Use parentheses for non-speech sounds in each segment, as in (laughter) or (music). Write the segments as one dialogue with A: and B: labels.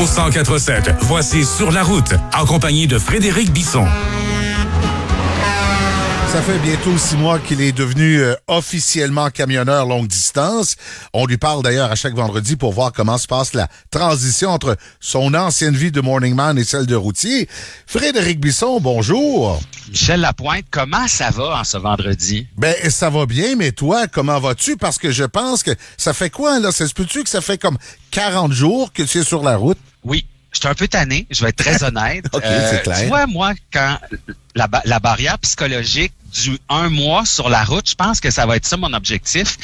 A: Au 147, voici Sur la route, en compagnie de Frédéric Bisson.
B: Ça fait bientôt six mois qu'il est devenu euh, officiellement camionneur longue distance. On lui parle d'ailleurs à chaque vendredi pour voir comment se passe la transition entre son ancienne vie de morning man et celle de routier. Frédéric Bisson, bonjour.
C: Michel Lapointe, comment ça va en ce vendredi?
B: Ben, ça va bien, mais toi, comment vas-tu? Parce que je pense que ça fait quoi, là? Ça se peut-tu que ça fait comme 40 jours que tu es sur la route?
C: Oui. Je suis un peu tanné, je vais être très (laughs) honnête.
B: OK, c'est clair.
C: Tu vois, moi, quand la, la barrière psychologique du un mois sur la route, je pense que ça va être ça mon objectif.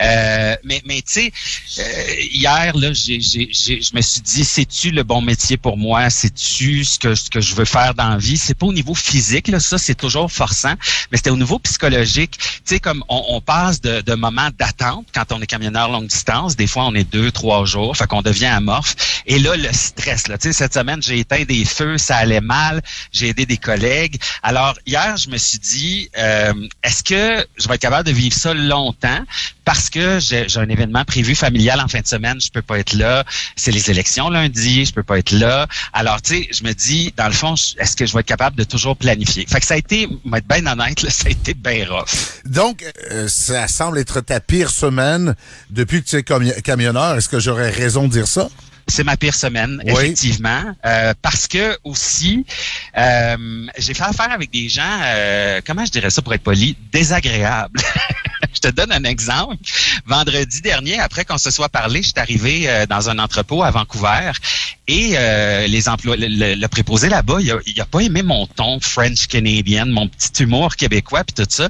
C: Euh, mais mais tu sais, euh, hier là, j'ai, j'ai, j'ai- je me suis dit, c'est-tu le bon métier pour moi? C'est-tu ce que ce que je veux faire dans la vie? C'est pas au niveau physique là, ça c'est toujours forçant, mais c'était au niveau psychologique. Tu sais, comme on, on passe de, de moments d'attente quand on est camionneur longue distance. Des fois, on est deux, trois jours, fait qu'on devient amorphe. Et là, le stress. Là, tu sais, cette semaine, j'ai éteint des feux, ça allait mal. J'ai aidé des collègues. Alors hier, je me suis dit, euh, est-ce que je vais être capable de vivre ça longtemps? Parce que j'ai un événement prévu familial en fin de semaine, je peux pas être là. C'est les élections lundi, je peux pas être là. Alors, tu sais, je me dis, dans le fond, est-ce que je vais être capable de toujours planifier? Fait que ça a été, vais être bien honnête, là, (laughs) ça a été bien rough.
B: Donc, euh, ça semble être ta pire semaine depuis que tu es camionneur. Est-ce que j'aurais raison de dire ça?
C: C'est ma pire semaine,
B: Oui.
C: effectivement, euh, parce que aussi, euh, j'ai fait affaire avec des gens, euh, comment je dirais ça pour être poli, désagréables. (laughs) je te donne un exemple. Vendredi dernier, après qu'on se soit parlé, je suis arrivé euh, dans un entrepôt à Vancouver et euh, les emplois, le, le- le préposé là-bas, il a, il a pas aimé mon ton French Canadian, mon petit humour québécois puis tout ça.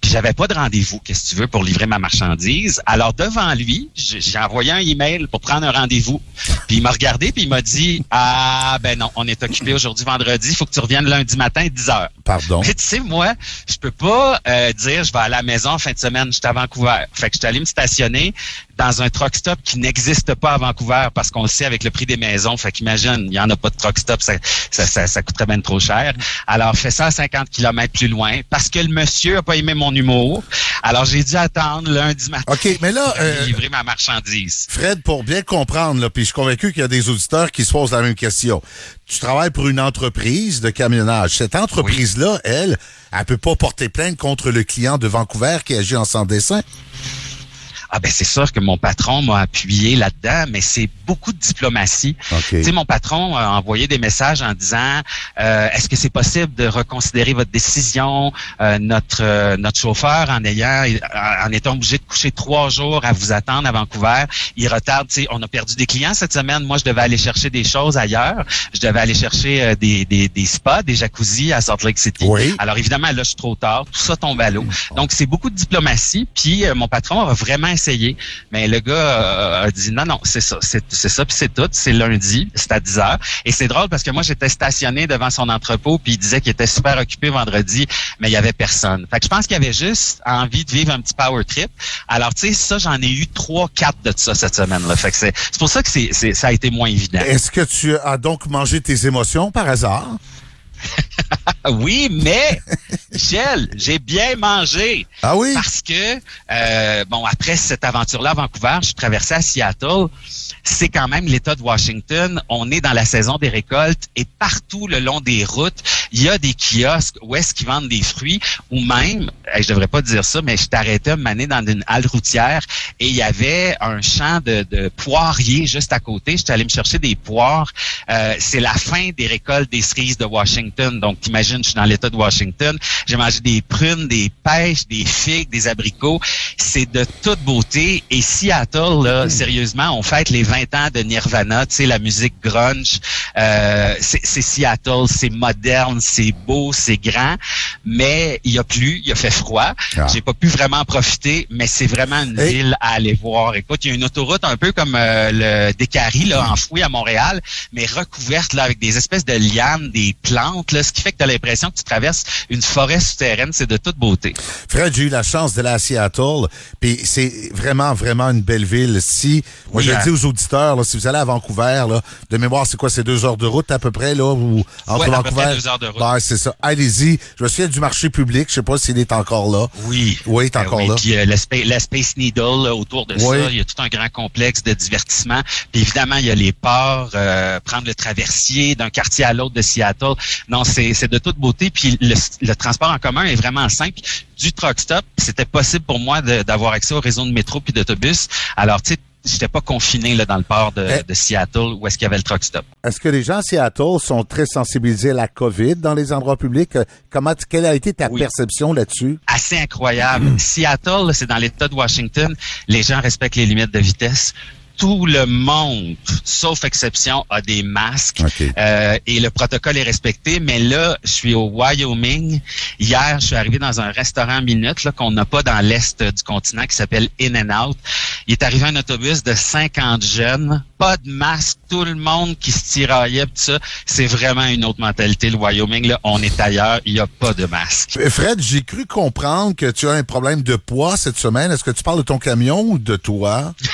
C: Puis j'avais pas de rendez-vous, qu'est-ce que tu veux, pour livrer ma marchandise. Alors devant lui, j'ai envoyé un email pour prendre un rendez-vous. Puis il m'a regardé puis il m'a dit ah ben non, on est occupé aujourd'hui vendredi, il faut que tu reviennes lundi matin 10 heures.
B: Pardon?
C: Mais tu sais, moi, je peux pas euh, dire je vais à la maison en fin de semaine, je suis à Vancouver. Fait que je suis allé me stationner dans un truck stop qui n'existe pas à Vancouver parce qu'on le sait avec le prix des maisons. Fait qu'imagine, il y en a pas de truck stop, ça, ça, ça, ça coûterait bien trop cher. Alors, fais ça à 50 km plus loin parce que le monsieur a pas aimé mon humour. Alors, j'ai dû attendre lundi matin.
B: OK, mais là,
C: pour
B: euh,
C: livrer ma marchandise.
B: Fred, pour bien comprendre, là, puis je suis convaincu qu'il y a des auditeurs qui se posent la même question. Tu travailles pour une entreprise de camionnage. Cette entreprise-là, elle, elle peut pas porter plainte contre le client de Vancouver qui agit en sans dessin.
C: Ah ben c'est sûr que mon patron m'a appuyé là-dedans, mais c'est beaucoup de diplomatie.
B: OK.
C: Tu sais, mon patron a envoyé des messages en disant euh, est-ce que c'est possible de reconsidérer votre décision Euh, Notre euh, notre chauffeur, en ayant en étant obligé de coucher trois jours à vous attendre à Vancouver, il retarde. Tu sais, on a perdu des clients cette semaine. Moi, je devais aller chercher des choses ailleurs. Je devais aller chercher euh, des, des des spas, des jacuzzis à Salt Lake City.
B: Oui.
C: Alors évidemment, là, je suis trop tard. Tout ça tombe à l'eau. Donc c'est beaucoup de diplomatie. Puis euh, mon patron a vraiment essayé, mais le gars euh, a dit non, non, c'est ça, c'est ça, puis c'est tout. C'est lundi, c'est à 10 heures. Et c'est drôle parce que moi j'étais stationné devant son entrepôt, puis il disait qu'il était super occupé vendredi, mais il y avait personne. Fait que je pense qu'il avait juste envie de vivre un petit power trip. Alors tu sais, ça j'en ai eu trois, quatre de ça cette semaine-là. Fait que c'est c'est pour ça que c'est- ça a été moins évident.
B: Est-ce que tu as donc mangé tes émotions par hasard? (laughs) (laughs)
C: Oui, mais Michel, j'ai bien mangé.
B: Ah oui?
C: Parce que, euh, bon, après cette aventure-là à Vancouver, je suis traversé à Seattle. C'est quand même l'État de Washington. On est dans la saison des récoltes et partout le long des routes, il y a des kiosques où est-ce qu'ils vendent des fruits ou même, je devrais pas dire ça, mais je t'arrêtais à m'amener dans une halle routière et il y avait un champ de, de poiriers juste à côté. J'étais allé me chercher des poires. Euh, c'est la fin des récoltes des cerises de Washington. Donc, t'imagines, je suis dans l'État de Washington. J'ai mangé des prunes, des pêches, des figues, des abricots. C'est de toute beauté. Et Seattle, là, sérieusement, on fête les 20 ans de Nirvana, tu sais, la musique grunge. Euh, c'est Seattle, c'est moderne, c'est beau, c'est grand. Mais il y a plu, il a fait froid.
B: Ah.
C: J'ai pas pu vraiment en profiter, mais c'est vraiment une
B: Hey.
C: ville à aller voir. Écoute, il y a une autoroute un peu comme euh, le Décari, là, enfoui à Montréal, mais recouverte là avec des espèces de lianes, des plantes, là, ce qui fait que tu as l'impression que tu traverses une forêt souterraine. C'est de toute beauté.
B: Fred, j'ai eu la chance d'aller à Seattle, puis c'est vraiment, vraiment une belle ville. Si, moi
C: Oui,
B: je le
C: hein.
B: dis aux auditeurs, auditeurs, là, si vous allez à Vancouver, là, de mémoire, c'est quoi, c'est deux heures de route à peu près, là, ou entre
C: Ouais, à peu
B: Vancouver?
C: près deux heures de route.
B: Ben, c'est ça. Allez-y. Je me souviens du marché public. Je sais pas s'il est encore là.
C: Oui.
B: Oui, il est
C: Euh,
B: encore
C: oui.
B: là.
C: Puis euh, le, Spa- le Space Needle, là, autour de
B: Oui.
C: ça, il y a tout un grand complexe de divertissement. Puis évidemment, il y a les ports, euh, prendre le traversier d'un quartier à l'autre de Seattle. Non, c'est de toute beauté. Puis le, le transport en commun est vraiment simple. Du truck stop, c'était possible pour moi d'avoir accès au réseau de métro puis d'autobus. Alors, tu sais, j'étais pas confiné là, dans le port de, de Seattle où est-ce qu'il y avait le truck stop.
B: Est-ce que les gens à Seattle sont très sensibilisés à la COVID dans les endroits publics? Euh, Comment, quelle a été ta
C: Oui.
B: perception là-dessus?
C: assez incroyable. (clears throat) Seattle, c'est dans l'État de Washington. Les gens respectent les limites de vitesse. Tout le monde, sauf exception, a des masques
B: OK.
C: euh, et le protocole est respecté. Mais là, je suis au Wyoming. Hier, je suis arrivé dans un restaurant minute là, qu'on n'a pas dans l'est du continent qui s'appelle In and Out. Il est arrivé un autobus de 50 jeunes, pas de masque, tout le monde qui se tiraillait, tout ça. C'est vraiment une autre mentalité. Le Wyoming, là, on est ailleurs, il n'y a pas de masque.
B: Fred, j'ai cru comprendre que tu as un problème de poids cette semaine. Est-ce que tu parles de ton camion ou de toi? (laughs)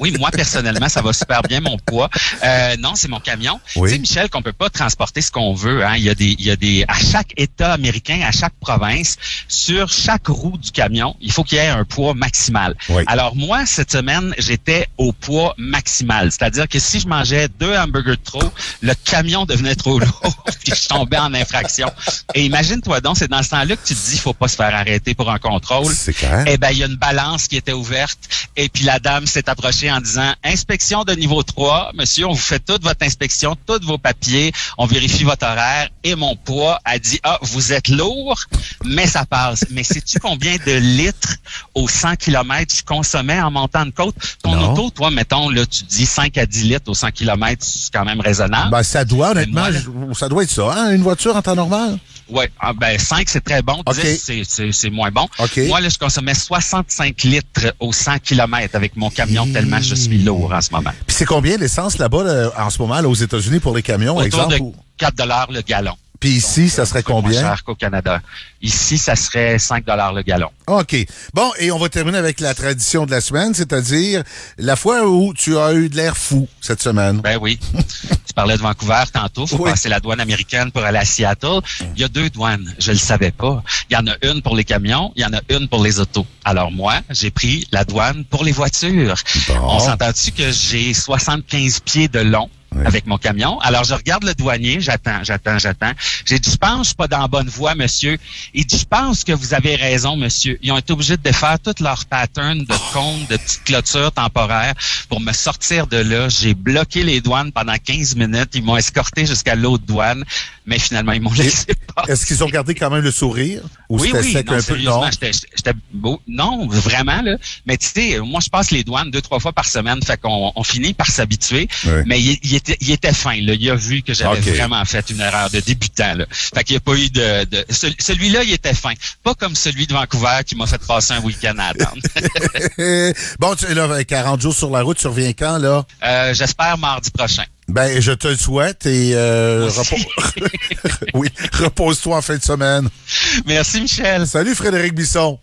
C: Oui, moi personnellement, ça va super bien mon poids. Euh, non, c'est mon camion.
B: Oui.
C: Tu sais, Michel, qu'on peut pas transporter ce qu'on veut. Hein. Il y a des, il y a des, à chaque État américain, à chaque province, sur chaque roue du camion, il faut qu'il y ait un poids maximal.
B: Oui.
C: Alors moi, cette semaine, j'étais au poids maximal, c'est-à-dire que si je mangeais deux hamburgers de trop, le camion devenait trop lourd, (laughs) puis je tombais en infraction. Et imagine-toi donc, c'est dans ce temps-là que tu te dis, faut pas se faire arrêter pour un contrôle.
B: C'est clair.
C: Eh ben, il y a une balance qui était ouverte et puis la dame s'est approchée en disant inspection de niveau 3, monsieur, on vous fait toute votre inspection, tous vos papiers, on vérifie votre horaire et mon poids a dit ah, vous êtes lourd, mais ça passe. Mais sais-tu combien de litres au 100 km je consommais en montant côte Ton
B: Non.
C: auto, toi mettons là, tu dis 5 à 10 litres au 100 km, c'est quand même raisonnable.
B: Ben, ça doit, honnêtement,
C: Moi, là-
B: je- ça doit être ça, hein, une voiture en temps normal?
C: Ouais, ah, ben 5 c'est très bon,
B: OK.
C: 10 c'est- moins bon. Moi là je consommais 65 litres au 100 km avec mon camion tellement je suis lourd en ce moment.
B: Puis c'est combien l'essence là-bas, là, en ce moment, là, aux États-Unis pour les camions,
C: Autour
B: exemple?
C: de
B: ou-
C: 4 dollars le gallon.
B: Puis ici, ça serait
C: Un peu moins
B: combien?
C: cher qu'au Canada. Ici, ça serait 5 dollars le gallon.
B: OK. Bon, et on va terminer avec la tradition de la semaine, c'est-à-dire la fois où tu as eu de l'air fou cette semaine.
C: Ben oui. (laughs) tu parlais de Vancouver tantôt. Faut
B: Oui.
C: passer la douane américaine pour aller à Seattle. Il y a deux douanes. Je le savais pas. Il y en a une pour les camions. Il y en a une pour les autos. Alors moi, j'ai pris la douane pour les voitures.
B: Bon.
C: On s'entend-tu que j'ai 75 pieds de long? Avec mon camion. Alors, je regarde le douanier, j'attends, j'attends, j'attends. J'ai dit, je pense, pas dans la bonne voie, monsieur. Il dit, je pense que vous avez raison, monsieur. Ils ont été obligés de défaire toutes leurs patterns de comptes, de petites clôtures temporaires pour me sortir de là. J'ai bloqué les douanes pendant 15 minutes. Ils m'ont escorté jusqu'à l'autre douane, mais finalement, ils m'ont laissé.
B: Est-ce qu'ils ont gardé quand même le sourire? Ou
C: Oui, oui,
B: sec
C: non,
B: un peu?
C: sérieusement,
B: Non.
C: j'étais- j'étais beau. Non, vraiment, là. Mais tu sais, moi, je passe les douanes deux, trois fois par semaine, fait qu'on on finit par s'habituer.
B: Oui.
C: Mais il, il était, il était fin, là. Il a vu que j'avais vraiment fait une erreur de débutant, là. Fait qu'il n'y a pas eu de... de ce- Celui-là, il était fin. Pas comme celui de Vancouver qui m'a fait passer un week-end à attendre. (laughs)
B: bon, tu es là, 40 jours sur la route, tu reviens quand, là?
C: Euh, J'espère mardi prochain.
B: Ben, je te le souhaite et euh, repos- (laughs) oui, repose-toi en fin de semaine.
C: Merci, Michel.
B: Salut Frédéric Bisson.